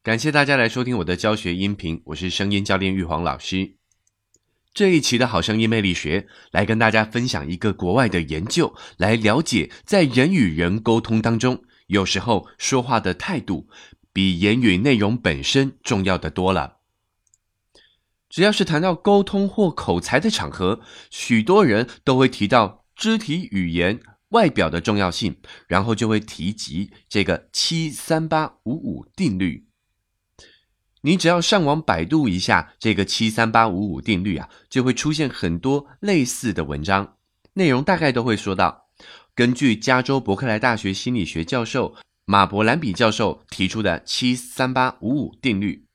感谢大家来收听我的教学音频，我是声音教练玉皇老师。这一期的好声音魅力学来跟大家分享一个国外的研究，来了解在人与人沟通当中，有时候说话的态度比言语内容本身重要的多了。只要是谈到沟通或口才的场合，许多人都会提到肢体语言、外表的重要性，然后就会提及这个七三八五五定律。你只要上网百度一下这个七三八五五定律啊，就会出现很多类似的文章，内容大概都会说到，根据加州伯克莱大学心理学教授马伯兰比教授提出的七三八五五定律，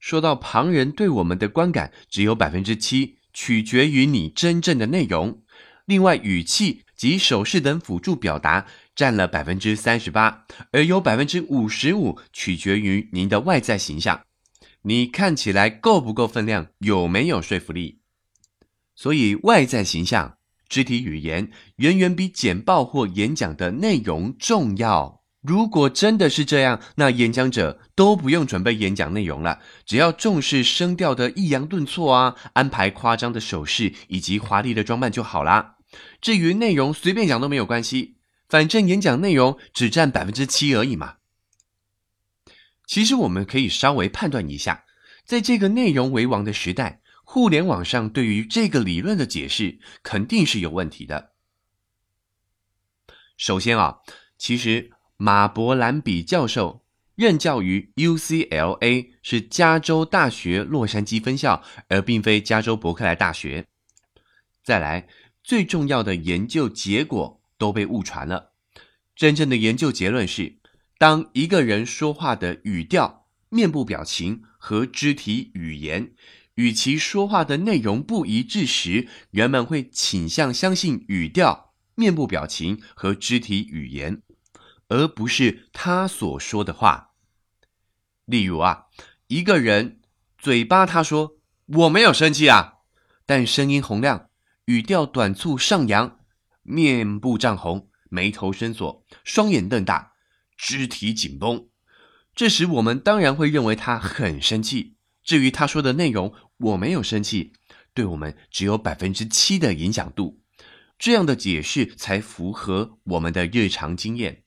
说到旁人对我们的观感只有百分之七取决于你真正的内容，另外语气及手势等辅助表达。占了百分之三十八，而有百分之五十五取决于您的外在形象，你看起来够不够分量，有没有说服力。所以外在形象、肢体语言远远比简报或演讲的内容重要。如果真的是这样，那演讲者都不用准备演讲内容了，只要重视声调的抑扬顿挫啊，安排夸张的手势以及华丽的装扮就好啦。至于内容，随便讲都没有关系。反正演讲内容只占百分之七而已嘛。其实我们可以稍微判断一下，在这个内容为王的时代，互联网上对于这个理论的解释肯定是有问题的。首先啊，其实马伯兰比教授任教于 UCLA，是加州大学洛杉矶分校，而并非加州伯克莱大学。再来，最重要的研究结果。都被误传了。真正的研究结论是，当一个人说话的语调、面部表情和肢体语言与其说话的内容不一致时，人们会倾向相信语调、面部表情和肢体语言，而不是他所说的话。例如啊，一个人嘴巴他说我没有生气啊，但声音洪亮，语调短促上扬。面部涨红，眉头深锁，双眼瞪大，肢体紧绷。这时，我们当然会认为他很生气。至于他说的内容，我没有生气，对我们只有百分之七的影响度。这样的解释才符合我们的日常经验。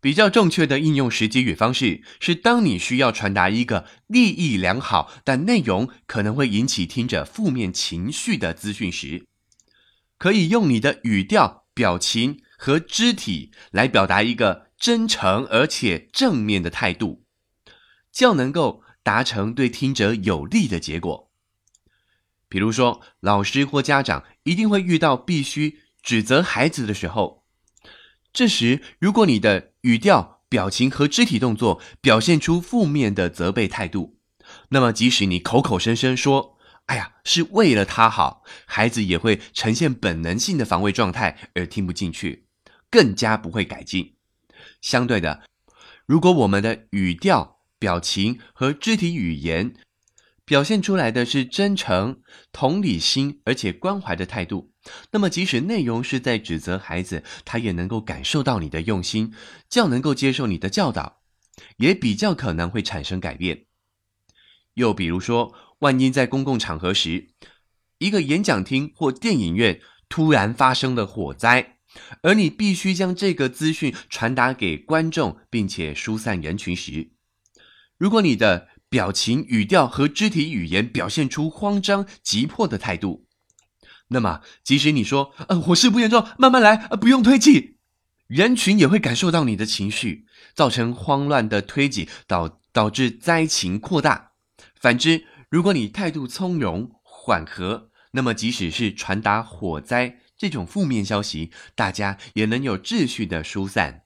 比较正确的应用时机与方式是：当你需要传达一个利益良好，但内容可能会引起听者负面情绪的资讯时。可以用你的语调、表情和肢体来表达一个真诚而且正面的态度，较能够达成对听者有利的结果。比如说，老师或家长一定会遇到必须指责孩子的时候，这时如果你的语调、表情和肢体动作表现出负面的责备态度，那么即使你口口声声说。哎呀，是为了他好，孩子也会呈现本能性的防卫状态而听不进去，更加不会改进。相对的，如果我们的语调、表情和肢体语言表现出来的是真诚、同理心而且关怀的态度，那么即使内容是在指责孩子，他也能够感受到你的用心，较能够接受你的教导，也比较可能会产生改变。又比如说。万一在公共场合时，一个演讲厅或电影院突然发生了火灾，而你必须将这个资讯传达给观众，并且疏散人群时，如果你的表情、语调和肢体语言表现出慌张、急迫的态度，那么即使你说“呃，火势不严重，慢慢来，呃，不用推挤”，人群也会感受到你的情绪，造成慌乱的推挤，导导致灾情扩大。反之，如果你态度从容缓和，那么即使是传达火灾这种负面消息，大家也能有秩序的疏散。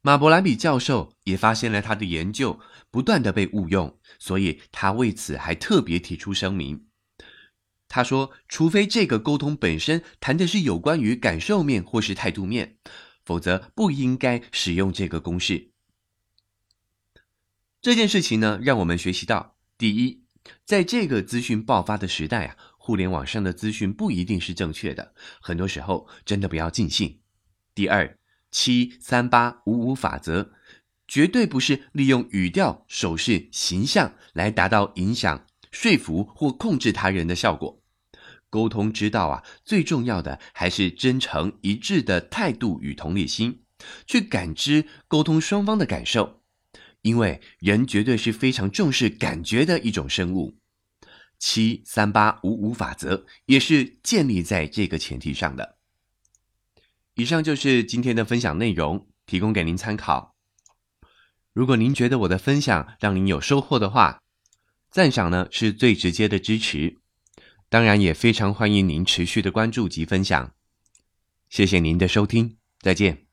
马伯兰比教授也发现了他的研究不断的被误用，所以他为此还特别提出声明。他说：“除非这个沟通本身谈的是有关于感受面或是态度面，否则不应该使用这个公式。”这件事情呢，让我们学习到。第一，在这个资讯爆发的时代啊，互联网上的资讯不一定是正确的，很多时候真的不要尽信。第二，七三八五五法则，绝对不是利用语调、手势、形象来达到影响、说服或控制他人的效果。沟通之道啊，最重要的还是真诚一致的态度与同理心，去感知沟通双方的感受。因为人绝对是非常重视感觉的一种生物。七三八五五法则也是建立在这个前提上的。以上就是今天的分享内容，提供给您参考。如果您觉得我的分享让您有收获的话，赞赏呢是最直接的支持。当然，也非常欢迎您持续的关注及分享。谢谢您的收听，再见。